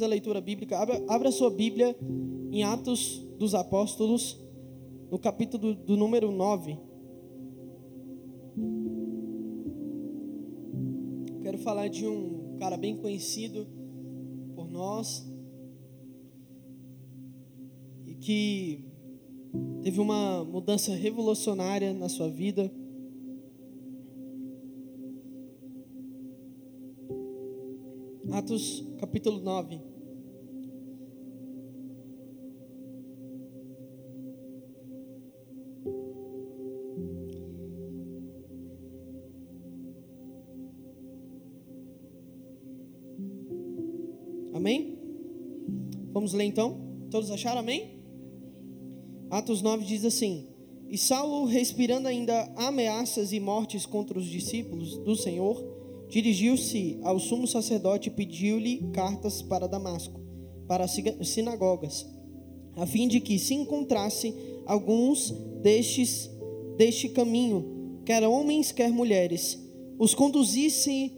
a leitura bíblica, abra, abra sua Bíblia em Atos dos Apóstolos, no capítulo do, do número 9. Quero falar de um cara bem conhecido por nós e que teve uma mudança revolucionária na sua vida. Atos capítulo 9. Vamos ler então? Todos acharam amém? Atos 9 diz assim: E Saulo, respirando ainda ameaças e mortes contra os discípulos do Senhor, dirigiu-se ao sumo sacerdote e pediu-lhe cartas para Damasco, para as sinagogas, a fim de que se encontrasse alguns destes deste caminho, quer homens, quer mulheres, os conduzisse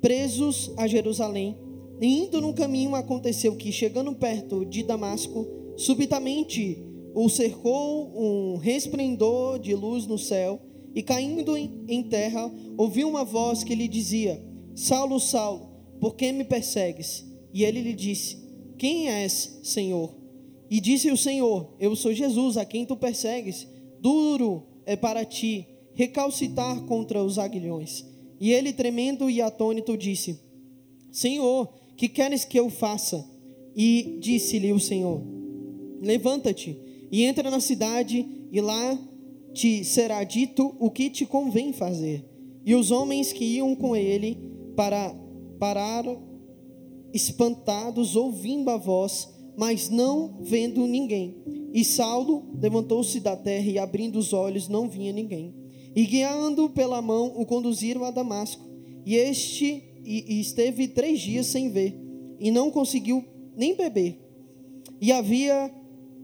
presos a Jerusalém e indo no caminho, aconteceu que, chegando perto de Damasco, subitamente o cercou um resplendor de luz no céu, e caindo em terra, ouviu uma voz que lhe dizia: Saulo, Saulo, por que me persegues? E ele lhe disse: Quem és, Senhor? E disse o Senhor: Eu sou Jesus, a quem tu persegues. Duro é para ti recalcitar contra os aguilhões. E ele, tremendo e atônito, disse: Senhor, que queres que eu faça? E disse-lhe o Senhor: Levanta-te e entra na cidade, e lá te será dito o que te convém fazer. E os homens que iam com ele para pararam espantados, ouvindo a voz, mas não vendo ninguém. E Saulo levantou-se da terra e, abrindo os olhos, não vinha ninguém. E guiando pela mão, o conduziram a Damasco. E este e, e esteve três dias sem ver, e não conseguiu nem beber. E havia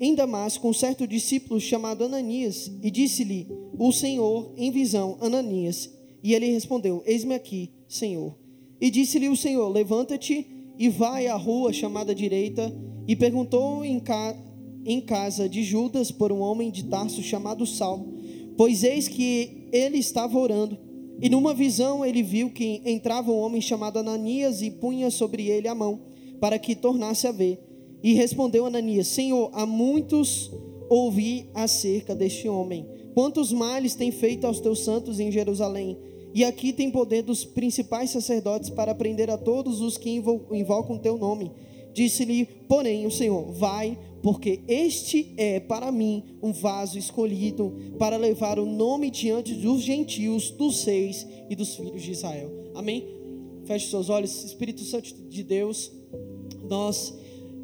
em Damasco um certo discípulo chamado Ananias, e disse-lhe o Senhor em visão: Ananias. E ele respondeu: Eis-me aqui, Senhor. E disse-lhe o Senhor: Levanta-te e vai à rua chamada direita. E perguntou em, ca... em casa de Judas por um homem de Tarso chamado Saulo, pois eis que ele estava orando. E numa visão ele viu que entrava um homem chamado Ananias e punha sobre ele a mão, para que tornasse a ver. E respondeu Ananias: Senhor, há muitos ouvi acerca deste homem. Quantos males tem feito aos teus santos em Jerusalém? E aqui tem poder dos principais sacerdotes para prender a todos os que invocam teu nome. Disse-lhe, porém, o Senhor: Vai, porque este é para mim um vaso escolhido para levar o nome diante dos gentios, dos seis e dos filhos de Israel. Amém? Feche seus olhos, Espírito Santo de Deus, nós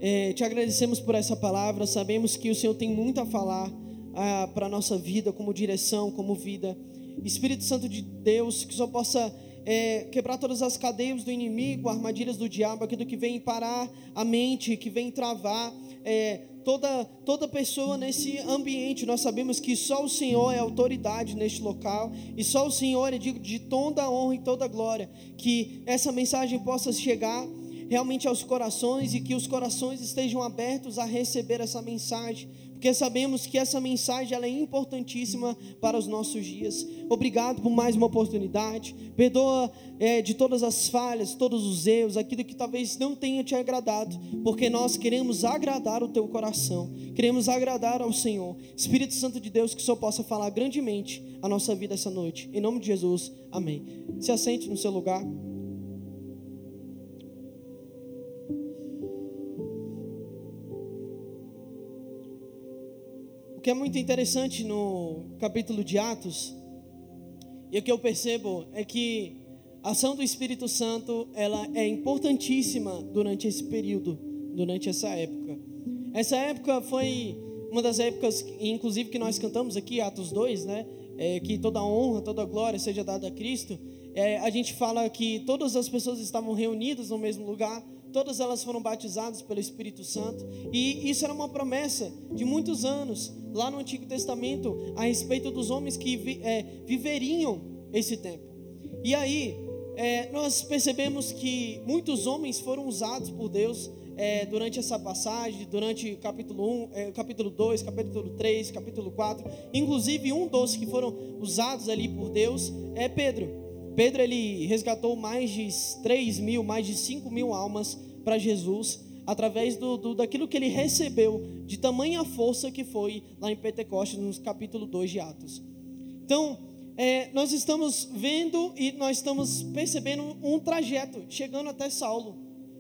é, te agradecemos por essa palavra, sabemos que o Senhor tem muito a falar ah, para a nossa vida, como direção, como vida. Espírito Santo de Deus, que só possa é, quebrar todas as cadeias do inimigo, armadilhas do diabo, aquilo que vem parar a mente, que vem travar é, toda, toda pessoa nesse ambiente. Nós sabemos que só o Senhor é autoridade neste local e só o Senhor é digno de toda honra e toda glória. Que essa mensagem possa chegar realmente aos corações e que os corações estejam abertos a receber essa mensagem porque sabemos que essa mensagem ela é importantíssima para os nossos dias. Obrigado por mais uma oportunidade. Perdoa é, de todas as falhas, todos os erros, aquilo que talvez não tenha te agradado, porque nós queremos agradar o teu coração, queremos agradar ao Senhor. Espírito Santo de Deus, que só possa falar grandemente a nossa vida essa noite. Em nome de Jesus, amém. Se assente no seu lugar. Que é muito interessante no capítulo de Atos, e o que eu percebo é que a ação do Espírito Santo, ela é importantíssima durante esse período, durante essa época. Essa época foi uma das épocas, inclusive, que nós cantamos aqui, Atos 2, né? É, que toda honra, toda glória seja dada a Cristo. É, a gente fala que todas as pessoas estavam reunidas no mesmo lugar, todas elas foram batizadas pelo Espírito Santo, e isso era uma promessa de muitos anos, lá no Antigo Testamento, a respeito dos homens que vi, é, viveriam esse tempo. E aí, é, nós percebemos que muitos homens foram usados por Deus é, durante essa passagem, durante capítulo 1, é, capítulo 2, capítulo 3, capítulo 4. Inclusive, um dos que foram usados ali por Deus é Pedro. Pedro ele resgatou mais de 3 mil, mais de 5 mil almas para Jesus através do, do, daquilo que ele recebeu de tamanha força que foi lá em Pentecostes, no capítulo 2 de Atos. Então, é, nós estamos vendo e nós estamos percebendo um trajeto chegando até Saulo.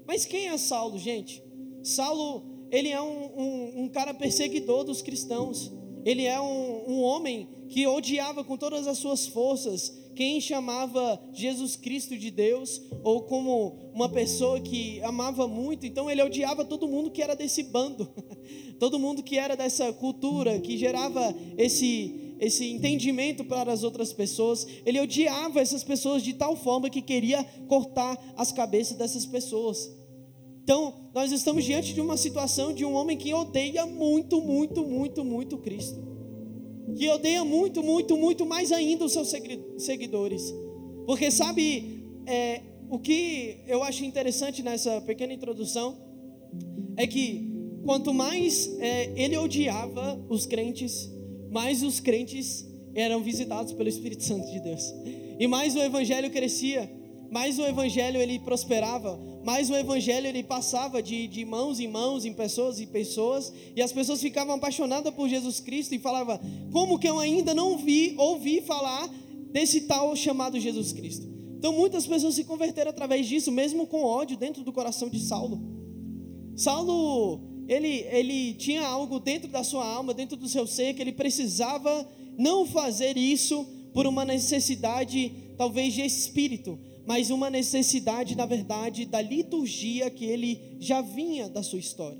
Mas quem é Saulo, gente? Saulo, ele é um, um, um cara perseguidor dos cristãos. Ele é um, um homem que odiava com todas as suas forças quem chamava Jesus Cristo de Deus, ou como uma pessoa que amava muito, então ele odiava todo mundo que era desse bando, todo mundo que era dessa cultura, que gerava esse esse entendimento para as outras pessoas. Ele odiava essas pessoas de tal forma que queria cortar as cabeças dessas pessoas. Então, nós estamos diante de uma situação de um homem que odeia muito, muito, muito, muito Cristo. Que odeia muito, muito, muito mais ainda os seus seguidores. Porque sabe, é, o que eu acho interessante nessa pequena introdução é que quanto mais é, ele odiava os crentes, mais os crentes eram visitados pelo Espírito Santo de Deus. E mais o evangelho crescia, mais o evangelho ele prosperava, mais o evangelho ele passava de, de mãos em mãos, em pessoas e pessoas, e as pessoas ficavam apaixonadas por Jesus Cristo e falavam: como que eu ainda não vi, ouvi falar desse tal chamado Jesus Cristo? Então muitas pessoas se converteram através disso, mesmo com ódio dentro do coração de Saulo. Saulo ele, ele tinha algo dentro da sua alma, dentro do seu ser, que ele precisava não fazer isso por uma necessidade, talvez de espírito, mas uma necessidade, na verdade, da liturgia que ele já vinha da sua história.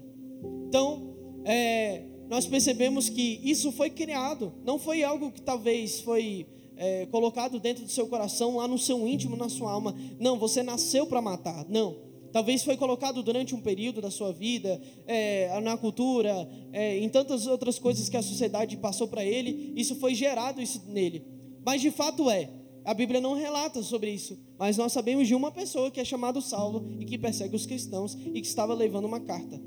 Então, é, nós percebemos que isso foi criado, não foi algo que talvez foi é, colocado dentro do seu coração, lá no seu íntimo, na sua alma. Não, você nasceu para matar. Não. Talvez foi colocado durante um período da sua vida, é, na cultura, é, em tantas outras coisas que a sociedade passou para ele, isso foi gerado isso nele. Mas de fato é, a Bíblia não relata sobre isso, mas nós sabemos de uma pessoa que é chamada Saulo e que persegue os cristãos e que estava levando uma carta.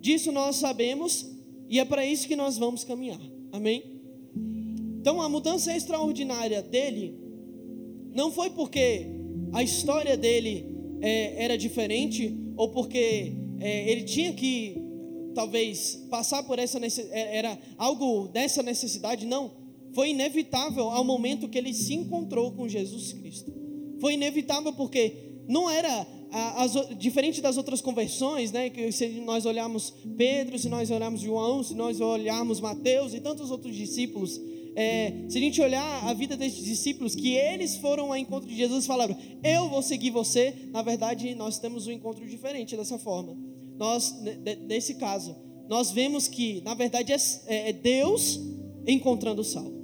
Disso nós sabemos e é para isso que nós vamos caminhar. Amém? Então a mudança extraordinária dele não foi porque a história dele é, era diferente ou porque é, ele tinha que talvez passar por essa é, era algo dessa necessidade não foi inevitável ao momento que ele se encontrou com Jesus Cristo foi inevitável porque não era as, diferente das outras conversões né que se nós olharmos Pedro se nós olharmos João se nós olharmos Mateus e tantos outros discípulos é, se a gente olhar a vida desses discípulos, que eles foram ao encontro de Jesus e falaram: Eu vou seguir você. Na verdade, nós temos um encontro diferente dessa forma. Nós, nesse caso, nós vemos que, na verdade, é, é, Deus encontrando Saulo.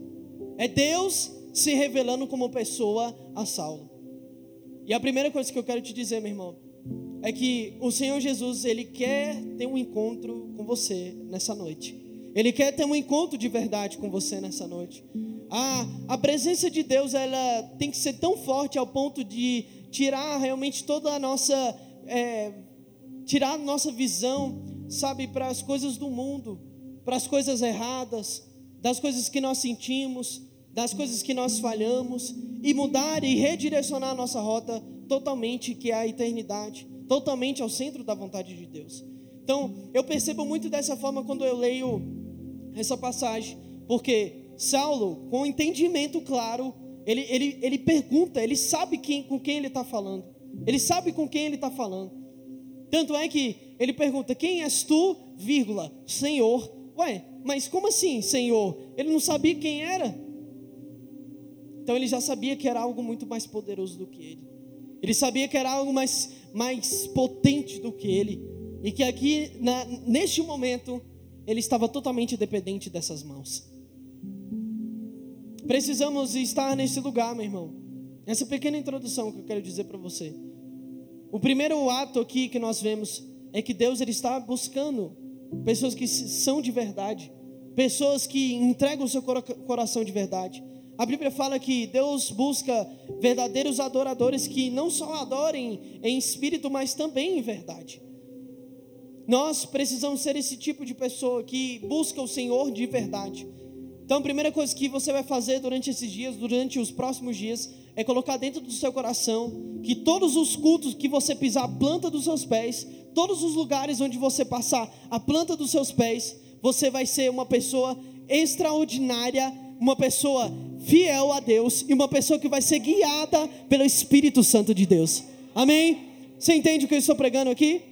É Deus se revelando como pessoa a Saulo. E a primeira coisa que eu quero te dizer, meu irmão, é que o Senhor Jesus, Ele quer ter um encontro com você nessa noite. Ele quer ter um encontro de verdade com você nessa noite. A, a presença de Deus ela tem que ser tão forte ao ponto de tirar realmente toda a nossa é, tirar a nossa visão, sabe, para as coisas do mundo, para as coisas erradas, das coisas que nós sentimos, das coisas que nós falhamos e mudar e redirecionar a nossa rota totalmente que é a eternidade, totalmente ao centro da vontade de Deus. Então, eu percebo muito dessa forma quando eu leio essa passagem, porque Saulo, com entendimento claro, ele, ele, ele pergunta, ele sabe quem, com quem ele está falando, ele sabe com quem ele está falando. Tanto é que ele pergunta: Quem és tu, vírgula, Senhor? Ué, mas como assim, Senhor? Ele não sabia quem era. Então ele já sabia que era algo muito mais poderoso do que ele. Ele sabia que era algo mais, mais potente do que ele. E que aqui, na, neste momento, ele estava totalmente dependente dessas mãos. Precisamos estar nesse lugar, meu irmão. Essa pequena introdução que eu quero dizer para você. O primeiro ato aqui que nós vemos é que Deus ele está buscando pessoas que são de verdade, pessoas que entregam o seu coração de verdade. A Bíblia fala que Deus busca verdadeiros adoradores que não só adorem em espírito, mas também em verdade. Nós precisamos ser esse tipo de pessoa que busca o Senhor de verdade. Então, a primeira coisa que você vai fazer durante esses dias, durante os próximos dias, é colocar dentro do seu coração que todos os cultos que você pisar a planta dos seus pés, todos os lugares onde você passar a planta dos seus pés, você vai ser uma pessoa extraordinária, uma pessoa fiel a Deus e uma pessoa que vai ser guiada pelo Espírito Santo de Deus. Amém? Você entende o que eu estou pregando aqui?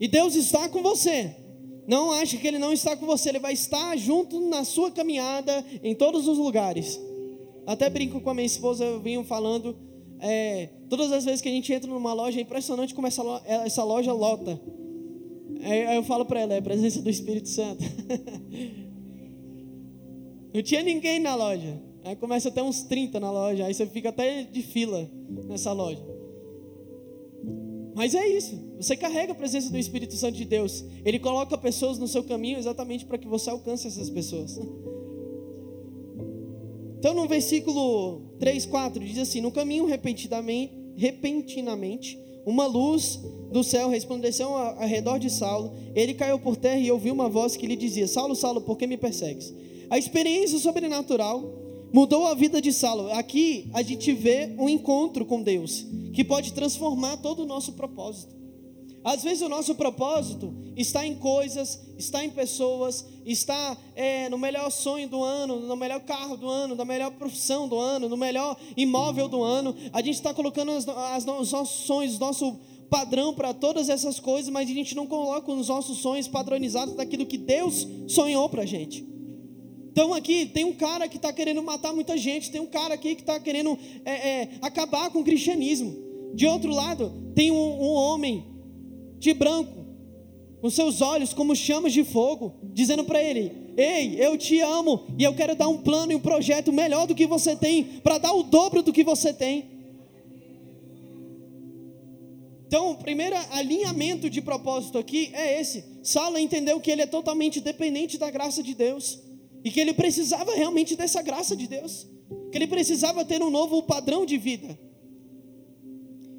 E Deus está com você. Não ache que Ele não está com você, Ele vai estar junto na sua caminhada em todos os lugares. Até brinco com a minha esposa, eu vinha falando. É, todas as vezes que a gente entra numa loja, é impressionante como essa, loja, essa loja lota. Aí eu falo para ela, é a presença do Espírito Santo. Não tinha ninguém na loja. Aí começa até uns 30 na loja, aí você fica até de fila nessa loja. Mas é isso. Você carrega a presença do Espírito Santo de Deus. Ele coloca pessoas no seu caminho exatamente para que você alcance essas pessoas. Então, no versículo 3, 4, diz assim: No caminho, repentinamente, uma luz do céu resplandeceu ao redor de Saulo. Ele caiu por terra e ouviu uma voz que lhe dizia: Saulo, Saulo, por que me persegues? A experiência sobrenatural mudou a vida de Saulo. Aqui a gente vê um encontro com Deus que pode transformar todo o nosso propósito. Às vezes o nosso propósito está em coisas, está em pessoas, está é, no melhor sonho do ano, no melhor carro do ano, na melhor profissão do ano, no melhor imóvel do ano. A gente está colocando as, as, os nossos sonhos, nosso padrão para todas essas coisas, mas a gente não coloca os nossos sonhos padronizados daquilo que Deus sonhou para a gente. Então aqui tem um cara que está querendo matar muita gente, tem um cara aqui que está querendo é, é, acabar com o cristianismo. De outro lado, tem um, um homem de branco, com seus olhos como chamas de fogo, dizendo para ele: Ei, eu te amo e eu quero dar um plano e um projeto melhor do que você tem, para dar o dobro do que você tem. Então, o primeiro alinhamento de propósito aqui é esse. Saulo entendeu que ele é totalmente dependente da graça de Deus. E que ele precisava realmente dessa graça de Deus. Que ele precisava ter um novo padrão de vida.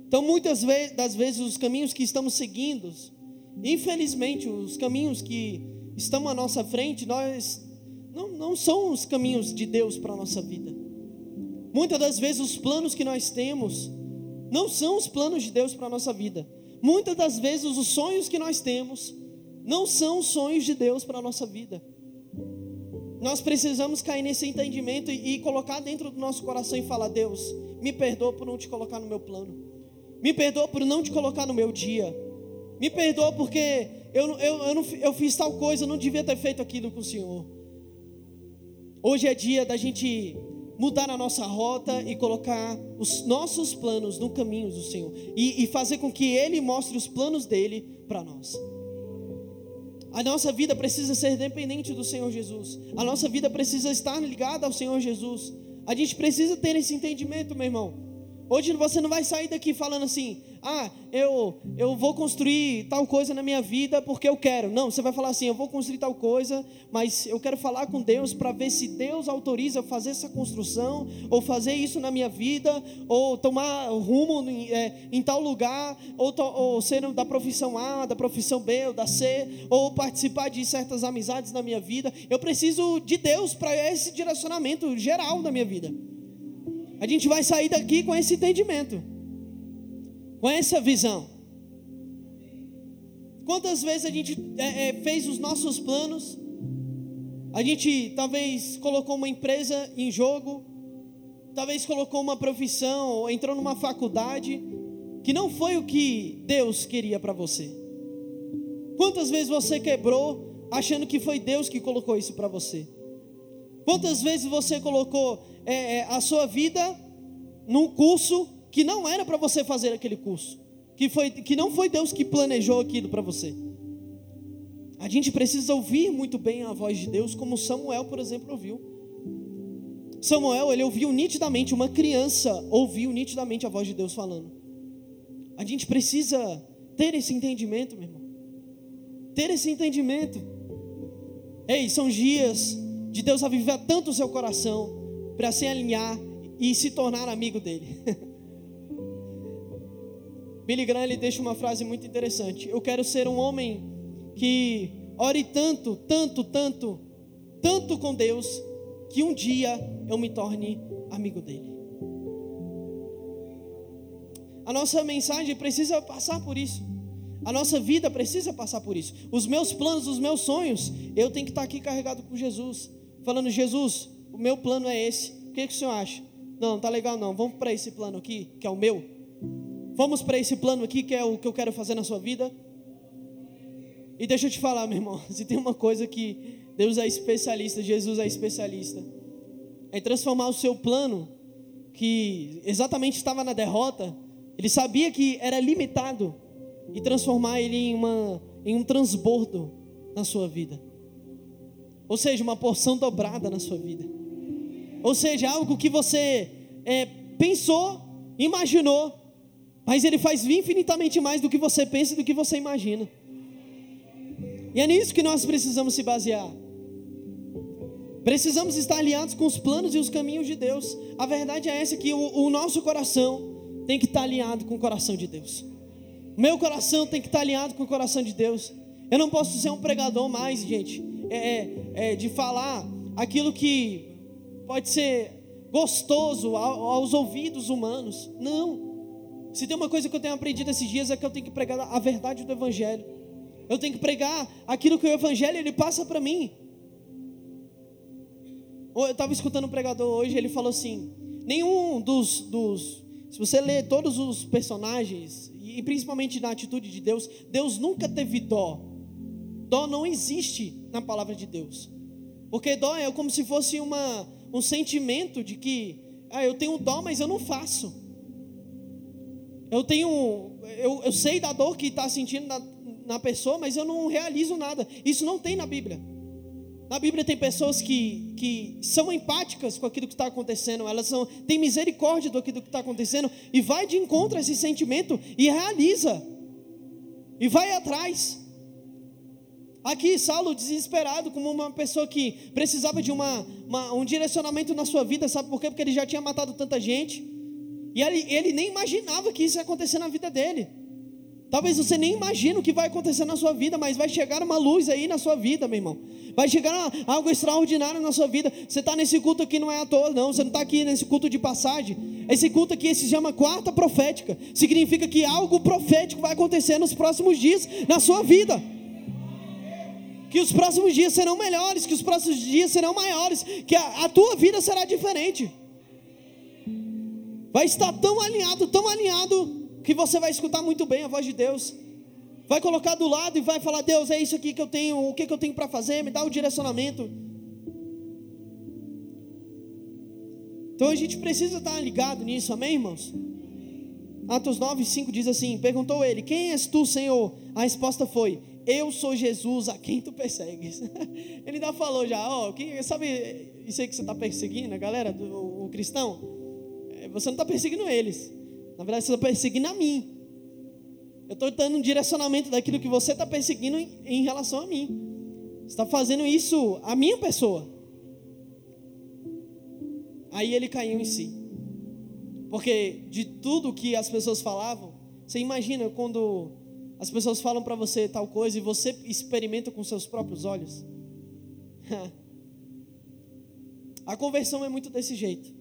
Então, muitas das vezes, os caminhos que estamos seguindo, infelizmente, os caminhos que estão à nossa frente, nós não, não são os caminhos de Deus para a nossa vida. Muitas das vezes, os planos que nós temos não são os planos de Deus para a nossa vida. Muitas das vezes, os sonhos que nós temos não são os sonhos de Deus para a nossa vida. Nós precisamos cair nesse entendimento e, e colocar dentro do nosso coração e falar: Deus, me perdoa por não te colocar no meu plano, me perdoa por não te colocar no meu dia, me perdoa porque eu, eu, eu, não, eu fiz tal coisa, eu não devia ter feito aquilo com o Senhor. Hoje é dia da gente mudar a nossa rota e colocar os nossos planos no caminho do Senhor e, e fazer com que Ele mostre os planos dele para nós. A nossa vida precisa ser dependente do Senhor Jesus. A nossa vida precisa estar ligada ao Senhor Jesus. A gente precisa ter esse entendimento, meu irmão. Hoje você não vai sair daqui falando assim: ah, eu, eu vou construir tal coisa na minha vida porque eu quero. Não, você vai falar assim: eu vou construir tal coisa, mas eu quero falar com Deus para ver se Deus autoriza fazer essa construção, ou fazer isso na minha vida, ou tomar rumo em, é, em tal lugar, ou, to, ou ser da profissão A, da profissão B, ou da C, ou participar de certas amizades na minha vida. Eu preciso de Deus para esse direcionamento geral da minha vida. A gente vai sair daqui com esse entendimento, com essa visão. Quantas vezes a gente é, é, fez os nossos planos, a gente talvez colocou uma empresa em jogo, talvez colocou uma profissão, ou entrou numa faculdade, que não foi o que Deus queria para você. Quantas vezes você quebrou achando que foi Deus que colocou isso para você? Quantas vezes você colocou é, é, a sua vida num curso que não era para você fazer aquele curso, que, foi, que não foi Deus que planejou aquilo para você. A gente precisa ouvir muito bem a voz de Deus, como Samuel, por exemplo, ouviu. Samuel, ele ouviu nitidamente, uma criança ouviu nitidamente a voz de Deus falando. A gente precisa ter esse entendimento, meu irmão. Ter esse entendimento. Ei, são dias de Deus avivar tanto o seu coração para se alinhar e se tornar amigo dele. Billy Graham ele deixa uma frase muito interessante. Eu quero ser um homem que ore tanto, tanto, tanto, tanto com Deus, que um dia eu me torne amigo dele. A nossa mensagem precisa passar por isso. A nossa vida precisa passar por isso. Os meus planos, os meus sonhos, eu tenho que estar aqui carregado com Jesus, falando: Jesus, o meu plano é esse. O que, que o senhor acha? Não, não tá legal não. Vamos para esse plano aqui, que é o meu. Vamos para esse plano aqui, que é o que eu quero fazer na sua vida. E deixa eu te falar, meu irmão, se tem uma coisa que Deus é especialista, Jesus é especialista, é transformar o seu plano, que exatamente estava na derrota, ele sabia que era limitado, e transformar ele em, uma, em um transbordo na sua vida. Ou seja, uma porção dobrada na sua vida. Ou seja, algo que você é, pensou, imaginou, mas ele faz infinitamente mais do que você pensa e do que você imagina. E é nisso que nós precisamos se basear. Precisamos estar alinhados com os planos e os caminhos de Deus. A verdade é essa que o, o nosso coração tem que estar alinhado com o coração de Deus. Meu coração tem que estar alinhado com o coração de Deus. Eu não posso ser um pregador mais, gente, é, é, é de falar aquilo que pode ser gostoso aos ouvidos humanos. Não. Se tem uma coisa que eu tenho aprendido esses dias é que eu tenho que pregar a verdade do Evangelho. Eu tenho que pregar aquilo que o Evangelho ele passa para mim. Eu estava escutando um pregador hoje, ele falou assim: nenhum dos, dos. Se você ler todos os personagens, e principalmente na atitude de Deus, Deus nunca teve dó. Dó não existe na palavra de Deus. Porque dó é como se fosse uma, um sentimento de que ah, eu tenho dó, mas eu não faço. Eu tenho, eu, eu sei da dor que está sentindo na, na pessoa, mas eu não realizo nada. Isso não tem na Bíblia. Na Bíblia tem pessoas que, que são empáticas com aquilo que está acontecendo, elas são, têm misericórdia do que está acontecendo e vai de encontro a esse sentimento e realiza, e vai atrás. Aqui, Saulo, desesperado, como uma pessoa que precisava de uma, uma, um direcionamento na sua vida, sabe por quê? Porque ele já tinha matado tanta gente, e ele, ele nem imaginava que isso ia acontecer na vida dele. Talvez você nem imagine o que vai acontecer na sua vida, mas vai chegar uma luz aí na sua vida, meu irmão. Vai chegar algo extraordinário na sua vida. Você está nesse culto aqui não é à toa, não. Você não está aqui nesse culto de passagem. Esse culto aqui se chama quarta profética. Significa que algo profético vai acontecer nos próximos dias na sua vida. Que os próximos dias serão melhores, que os próximos dias serão maiores, que a, a tua vida será diferente. Vai estar tão alinhado, tão alinhado que você vai escutar muito bem a voz de Deus. Vai colocar do lado e vai falar: Deus, é isso aqui que eu tenho, o que, que eu tenho para fazer, me dá o direcionamento. Então a gente precisa estar ligado nisso, amém, irmãos? Atos 9, 5 diz assim: Perguntou ele: Quem és tu, Senhor? A resposta foi: Eu sou Jesus a quem tu persegues. ele ainda falou já: Ó, oh, sabe isso aí que você está perseguindo, a galera, do, o cristão? É, você não está perseguindo eles. Na verdade, você está perseguindo a mim. Eu estou dando um direcionamento daquilo que você está perseguindo em, em, relação a mim. Você está fazendo isso a minha pessoa. Aí ele caiu em si. Porque de tudo que as pessoas falavam, você imagina quando as pessoas falam para você tal coisa e você experimenta com seus próprios olhos? a conversão é muito desse jeito.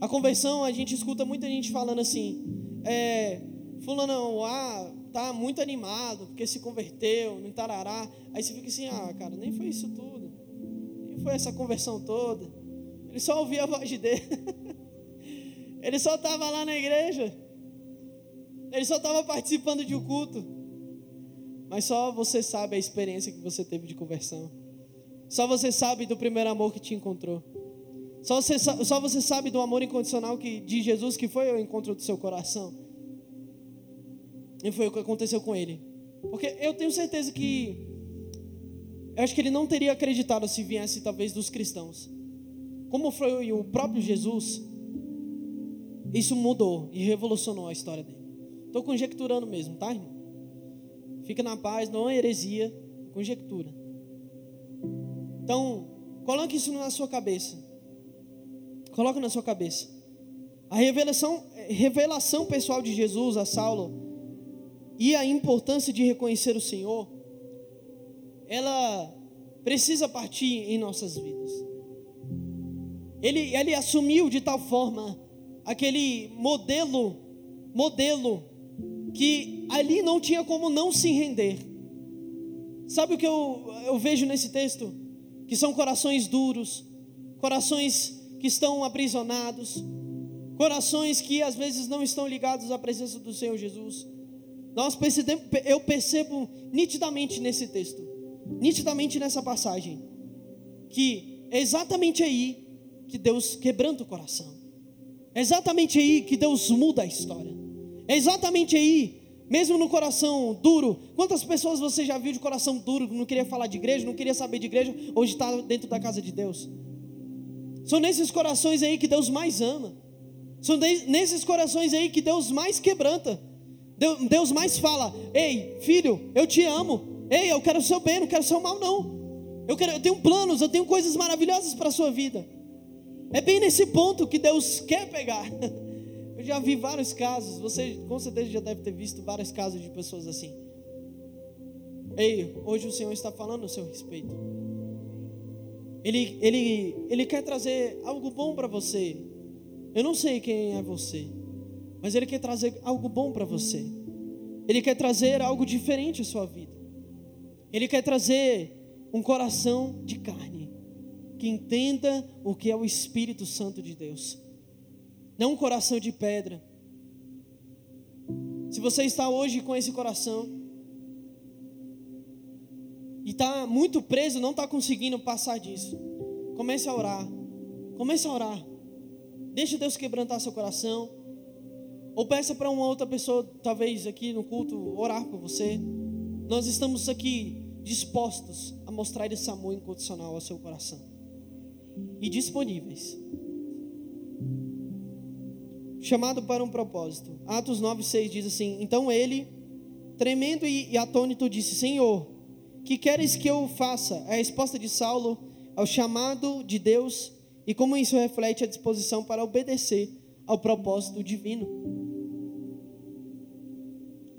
A conversão, a gente escuta muita gente falando assim, é, fulano, ah, tá muito animado, porque se converteu, não tarará. Aí você fica assim, ah, cara, nem foi isso tudo. Nem foi essa conversão toda. Ele só ouvia a voz de Deus. Ele só estava lá na igreja. Ele só estava participando de um culto. Mas só você sabe a experiência que você teve de conversão. Só você sabe do primeiro amor que te encontrou. Só você, só você sabe do amor incondicional que, de Jesus que foi ao encontro do seu coração. E foi o que aconteceu com ele. Porque eu tenho certeza que. Eu acho que ele não teria acreditado se viesse talvez dos cristãos. Como foi o próprio Jesus, isso mudou e revolucionou a história dele. Estou conjecturando mesmo, tá, irmão? Fica na paz, não é heresia, conjectura. Então, coloque isso na sua cabeça. Coloca na sua cabeça. A revelação, revelação pessoal de Jesus a Saulo e a importância de reconhecer o Senhor, ela precisa partir em nossas vidas. Ele, ele assumiu de tal forma aquele modelo, modelo, que ali não tinha como não se render. Sabe o que eu, eu vejo nesse texto? Que são corações duros, corações que estão aprisionados, corações que às vezes não estão ligados à presença do Senhor Jesus. Nós percebemos, eu percebo nitidamente nesse texto, nitidamente nessa passagem, que é exatamente aí que Deus quebranta o coração. É exatamente aí que Deus muda a história. É exatamente aí, mesmo no coração duro. Quantas pessoas você já viu de coração duro, não queria falar de igreja, não queria saber de igreja, hoje está dentro da casa de Deus? São nesses corações aí que Deus mais ama. São nesses corações aí que Deus mais quebranta. Deus mais fala: Ei, filho, eu te amo. Ei, eu quero o seu bem, não quero o seu mal, não. Eu, quero, eu tenho planos, eu tenho coisas maravilhosas para a sua vida. É bem nesse ponto que Deus quer pegar. Eu já vi vários casos, você com certeza já deve ter visto vários casos de pessoas assim. Ei, hoje o Senhor está falando a seu respeito. Ele, ele, ele quer trazer algo bom para você. Eu não sei quem é você, mas Ele quer trazer algo bom para você. Ele quer trazer algo diferente à sua vida. Ele quer trazer um coração de carne, que entenda o que é o Espírito Santo de Deus, não um coração de pedra. Se você está hoje com esse coração e está muito preso, não está conseguindo passar disso, comece a orar. Comece a orar. Deixa Deus quebrantar seu coração. Ou peça para uma outra pessoa, talvez aqui no culto, orar por você. Nós estamos aqui dispostos a mostrar esse amor incondicional ao seu coração. E disponíveis. Chamado para um propósito. Atos 9, 6 diz assim: Então ele, tremendo e atônito, disse: Senhor, que queres que eu faça? A resposta de Saulo ao chamado de Deus e como isso reflete a disposição para obedecer ao propósito divino.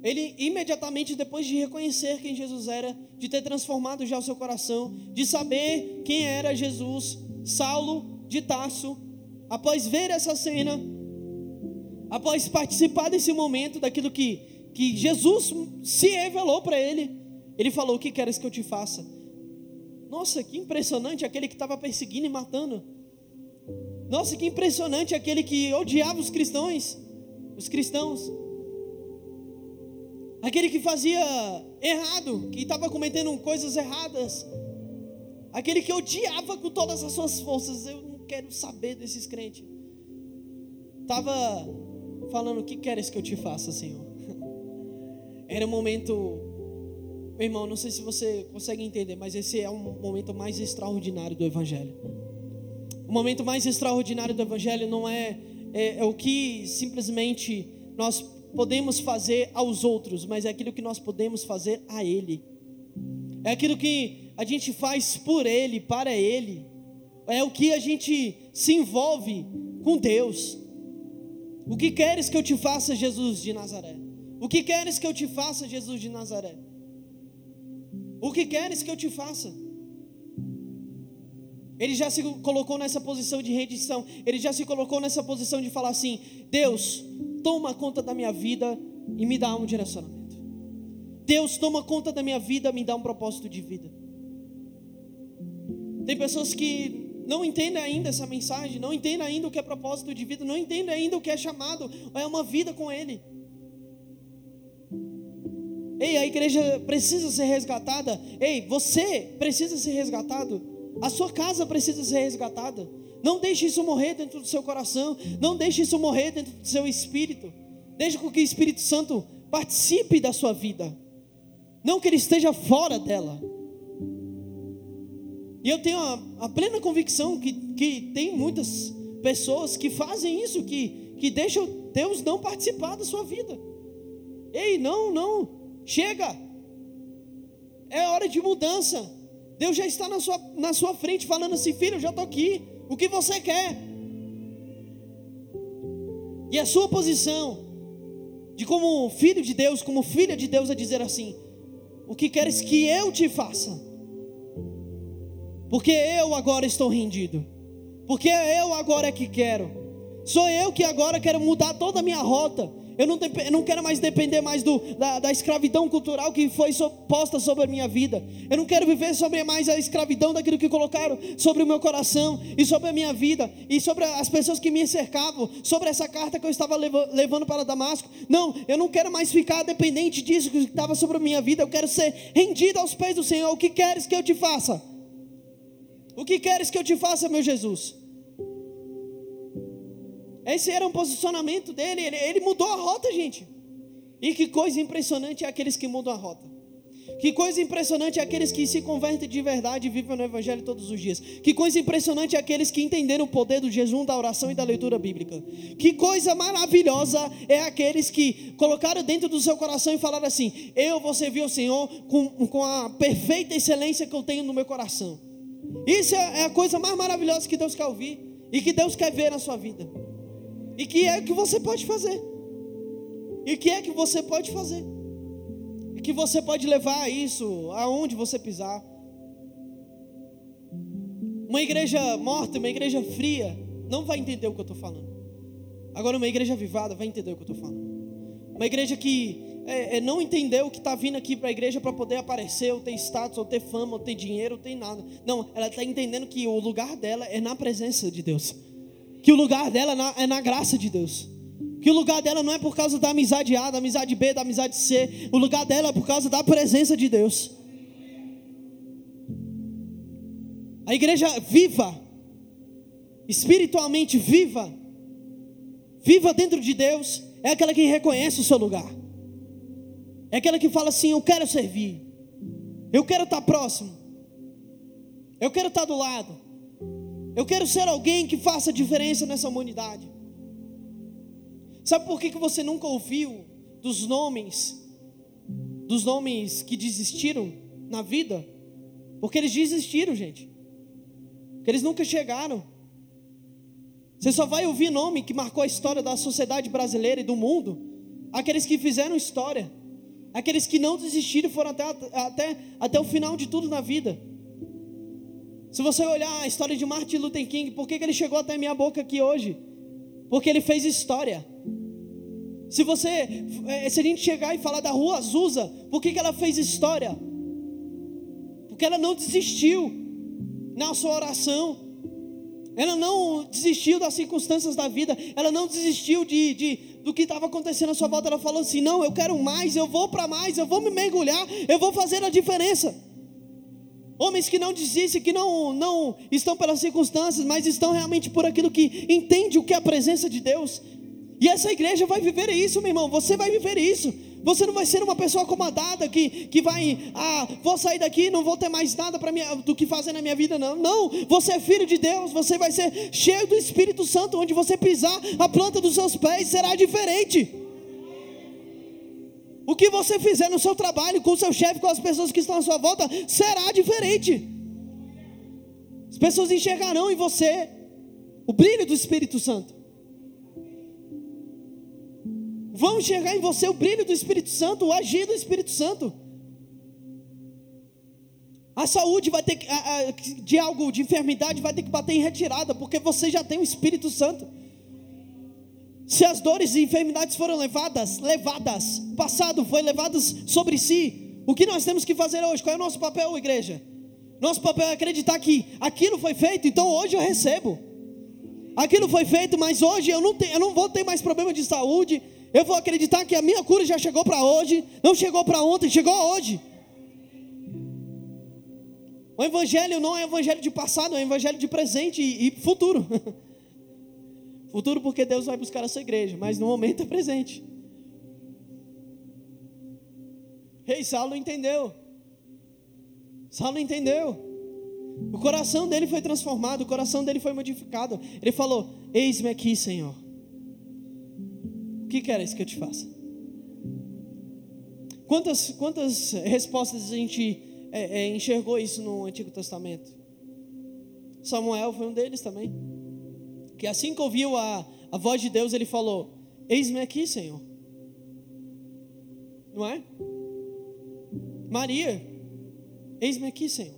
Ele imediatamente depois de reconhecer quem Jesus era, de ter transformado já o seu coração, de saber quem era Jesus, Saulo de Tarso, após ver essa cena, após participar desse momento, daquilo que, que Jesus se revelou para ele, ele falou: O que queres que eu te faça? Nossa, que impressionante aquele que estava perseguindo e matando. Nossa, que impressionante aquele que odiava os cristãos, os cristãos. Aquele que fazia errado, que estava cometendo coisas erradas. Aquele que odiava com todas as suas forças. Eu não quero saber desses crentes. Estava falando: O que queres que eu te faça, Senhor? Era um momento meu irmão, não sei se você consegue entender, mas esse é um momento mais extraordinário do Evangelho. O momento mais extraordinário do Evangelho não é, é, é o que simplesmente nós podemos fazer aos outros, mas é aquilo que nós podemos fazer a Ele. É aquilo que a gente faz por Ele, para Ele. É o que a gente se envolve com Deus. O que queres que eu te faça, Jesus de Nazaré? O que queres que eu te faça, Jesus de Nazaré? O que queres que eu te faça? Ele já se colocou nessa posição de rendição. Ele já se colocou nessa posição de falar assim: Deus, toma conta da minha vida e me dá um direcionamento. Deus, toma conta da minha vida, e me dá um propósito de vida. Tem pessoas que não entendem ainda essa mensagem, não entendem ainda o que é propósito de vida, não entendem ainda o que é chamado, é uma vida com Ele. Ei, a igreja precisa ser resgatada. Ei, você precisa ser resgatado. A sua casa precisa ser resgatada. Não deixe isso morrer dentro do seu coração. Não deixe isso morrer dentro do seu espírito. Deixe que o Espírito Santo participe da sua vida. Não que ele esteja fora dela. E eu tenho a, a plena convicção que, que tem muitas pessoas que fazem isso, que, que deixam Deus não participar da sua vida. Ei, não, não. Chega. É hora de mudança. Deus já está na sua, na sua frente falando assim: filho, eu já estou aqui. O que você quer? E a sua posição de como filho de Deus, como filha de Deus, a dizer assim: O que queres que eu te faça? Porque eu agora estou rendido. Porque eu agora é que quero. Sou eu que agora quero mudar toda a minha rota. Eu não, eu não quero mais depender mais do, da, da, escravidão cultural que foi posta sobre a minha vida. Eu não quero viver sobre mais a escravidão daquilo que colocaram sobre o meu coração e sobre a minha vida e sobre as pessoas que me cercavam, sobre essa carta que eu estava levando para Damasco. Não, eu não quero mais ficar dependente disso que estava sobre a minha vida. Eu quero ser rendido aos pés do Senhor. O que queres que eu te faça? O que queres que eu te faça, meu Jesus? Esse era um posicionamento dele. Ele, ele mudou a rota, gente. E que coisa impressionante é aqueles que mudam a rota. Que coisa impressionante é aqueles que se convertem de verdade e vivem no Evangelho todos os dias. Que coisa impressionante é aqueles que entenderam o poder do jejum, da oração e da leitura bíblica. Que coisa maravilhosa é aqueles que colocaram dentro do seu coração e falaram assim: Eu vou servir ao Senhor com, com a perfeita excelência que eu tenho no meu coração. Isso é, é a coisa mais maravilhosa que Deus quer ouvir e que Deus quer ver na sua vida. E que é que você pode fazer? E que é que você pode fazer? E que você pode levar isso aonde você pisar? Uma igreja morta, uma igreja fria, não vai entender o que eu estou falando. Agora, uma igreja avivada vai entender o que eu estou falando. Uma igreja que é, é, não entendeu que está vindo aqui para a igreja para poder aparecer, ou ter status, ou ter fama, ou ter dinheiro, ou ter nada. Não, ela está entendendo que o lugar dela é na presença de Deus que o lugar dela é na graça de Deus. Que o lugar dela não é por causa da amizade A, da amizade B, da amizade C. O lugar dela é por causa da presença de Deus. A igreja viva, espiritualmente viva, viva dentro de Deus, é aquela que reconhece o seu lugar. É aquela que fala assim: Eu quero servir, eu quero estar próximo, eu quero estar do lado. Eu quero ser alguém que faça diferença nessa humanidade. Sabe por que, que você nunca ouviu dos nomes, dos nomes que desistiram na vida? Porque eles desistiram, gente. Porque eles nunca chegaram. Você só vai ouvir nome que marcou a história da sociedade brasileira e do mundo. Aqueles que fizeram história. Aqueles que não desistiram foram até, até, até o final de tudo na vida. Se você olhar a história de Martin Luther King, por que, que ele chegou até minha boca aqui hoje? Porque ele fez história. Se você, eh, se a gente chegar e falar da rua Azusa, por que, que ela fez história? Porque ela não desistiu na sua oração, ela não desistiu das circunstâncias da vida, ela não desistiu de, de do que estava acontecendo à sua volta. Ela falou assim: Não, eu quero mais, eu vou para mais, eu vou me mergulhar, eu vou fazer a diferença. Homens que não desistem, que não, não estão pelas circunstâncias, mas estão realmente por aquilo que entende o que é a presença de Deus. E essa igreja vai viver isso, meu irmão. Você vai viver isso. Você não vai ser uma pessoa acomodada que, que vai, ah, vou sair daqui, não vou ter mais nada para do que fazer na minha vida, não. Não, você é filho de Deus, você vai ser cheio do Espírito Santo, onde você pisar, a planta dos seus pés será diferente. O que você fizer no seu trabalho, com o seu chefe, com as pessoas que estão à sua volta, será diferente. As pessoas enxergarão em você o brilho do Espírito Santo. Vão enxergar em você o brilho do Espírito Santo, o agir do Espírito Santo. A saúde vai ter que, de algo, de enfermidade, vai ter que bater em retirada, porque você já tem o Espírito Santo. Se as dores e enfermidades foram levadas, levadas, passado foi levadas sobre si, o que nós temos que fazer hoje? Qual é o nosso papel, igreja? Nosso papel é acreditar que aquilo foi feito, então hoje eu recebo. Aquilo foi feito, mas hoje eu não, tenho, eu não vou ter mais problema de saúde. Eu vou acreditar que a minha cura já chegou para hoje, não chegou para ontem, chegou hoje. O evangelho não é evangelho de passado, é evangelho de presente e, futuro. Futuro porque Deus vai buscar a sua igreja, mas no momento é presente. Rei Saulo entendeu. Saulo entendeu. O coração dele foi transformado, o coração dele foi modificado. Ele falou: Eis-me aqui, Senhor. Que queres que eu te faça? Quantas, quantas respostas a gente é, é, enxergou isso no Antigo Testamento? Samuel foi um deles também que assim que ouviu a, a voz de Deus, ele falou: Eis-me aqui, Senhor. Não é? Maria, eis-me aqui, Senhor.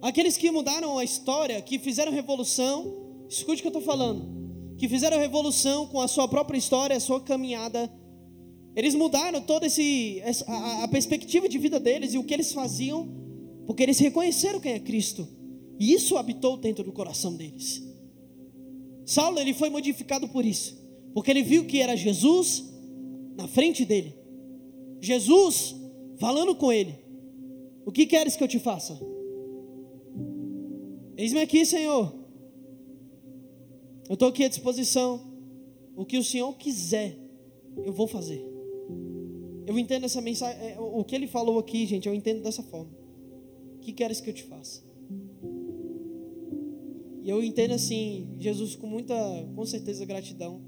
Aqueles que mudaram a história, que fizeram revolução, escute o que eu estou falando, que fizeram revolução com a sua própria história, a sua caminhada, eles mudaram toda esse, a, a perspectiva de vida deles e o que eles faziam, porque eles reconheceram quem é Cristo, e isso habitou dentro do coração deles. Saulo ele foi modificado por isso, porque ele viu que era Jesus na frente dele, Jesus falando com ele: O que queres que eu te faça? Eis-me aqui, Senhor. Eu estou aqui à disposição. O que o Senhor quiser, eu vou fazer. Eu entendo essa mensagem, é, o que ele falou aqui, gente, eu entendo dessa forma. O que queres que eu te faça? E eu entendo assim, Jesus com muita, com certeza, gratidão,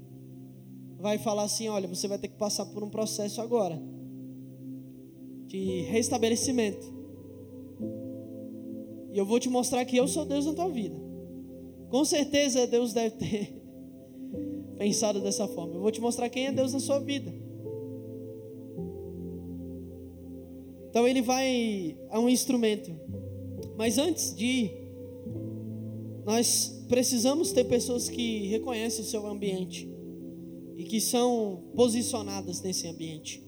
vai falar assim: olha, você vai ter que passar por um processo agora de restabelecimento. E eu vou te mostrar que eu sou Deus na tua vida. Com certeza Deus deve ter pensado dessa forma. Eu vou te mostrar quem é Deus na sua vida. Então ele vai a um instrumento. Mas antes de ir, nós precisamos ter pessoas que reconhecem o seu ambiente e que são posicionadas nesse ambiente.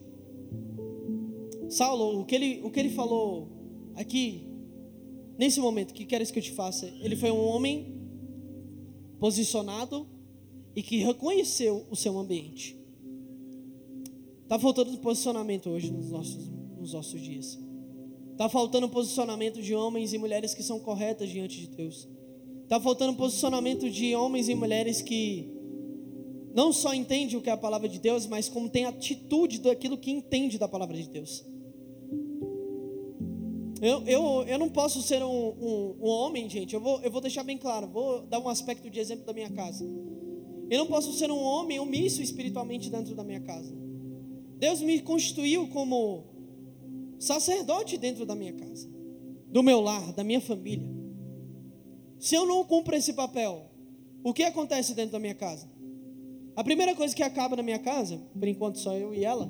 Saulo, o que ele, o que ele falou aqui, nesse momento, que queres que eu te faça? Ele foi um homem posicionado e que reconheceu o seu ambiente. Está faltando posicionamento hoje nos nossos, nos nossos dias. Está faltando posicionamento de homens e mulheres que são corretas diante de Deus. Está faltando posicionamento de homens e mulheres que não só entendem o que é a palavra de Deus, mas como tem atitude daquilo que entende da palavra de Deus. Eu, eu, eu não posso ser um, um, um, homem, gente. Eu vou, eu vou deixar bem claro. Vou dar um aspecto de exemplo da minha casa. Eu não posso ser um homem omisso espiritualmente dentro da minha casa. Deus me constituiu como sacerdote dentro da minha casa, do meu lar, da minha família. Se eu não cumpro esse papel, o que acontece dentro da minha casa? A primeira coisa que acaba na minha casa, por enquanto só eu e ela,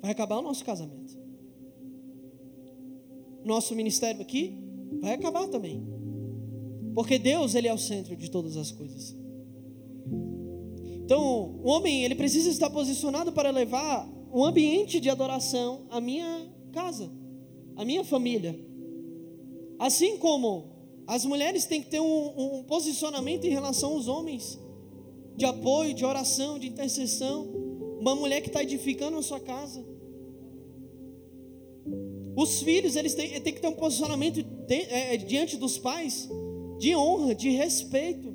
vai acabar o nosso casamento nosso ministério aqui vai acabar também. Porque Deus, ele é o centro de todas as coisas. Então, o homem, ele precisa estar posicionado para levar um ambiente de adoração à minha casa, à minha família. Assim como as mulheres têm que ter um, um posicionamento em relação aos homens, de apoio, de oração, de intercessão. Uma mulher que está edificando a sua casa. Os filhos, eles têm, têm que ter um posicionamento de, é, diante dos pais de honra, de respeito.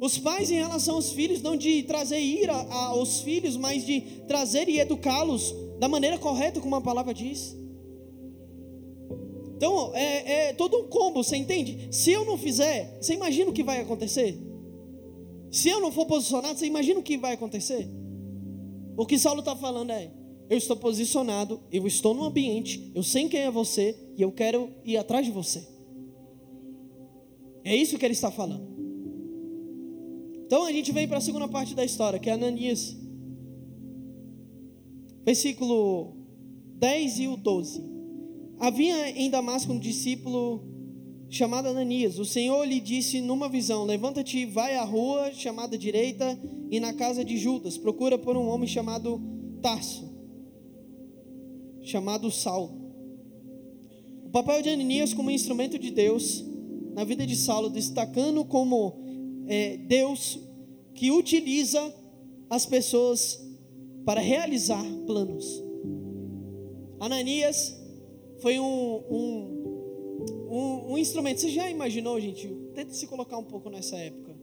Os pais, em relação aos filhos, não de trazer ira aos filhos, mas de trazer e educá-los da maneira correta, como a palavra diz. Então, é, é todo um combo, você entende? Se eu não fizer, você imagina o que vai acontecer? Se eu não for posicionado, você imagina o que vai acontecer? O que Saulo está falando é: eu estou posicionado, eu estou no ambiente, eu sei quem é você e eu quero ir atrás de você. É isso que ele está falando. Então a gente vem para a segunda parte da história, que é Ananias. Versículo 10 e o 12. Havia em Damasco um discípulo chamado Ananias. O Senhor lhe disse numa visão: Levanta-te vai à rua chamada direita e na casa de Judas. Procura por um homem chamado Tarso chamado Saulo. O papel de Ananias como instrumento de Deus na vida de Saulo, destacando como é, Deus que utiliza as pessoas para realizar planos. Ananias foi um, um, um, um, instrumento. Você já imaginou, gente? Tenta se colocar um pouco nessa época.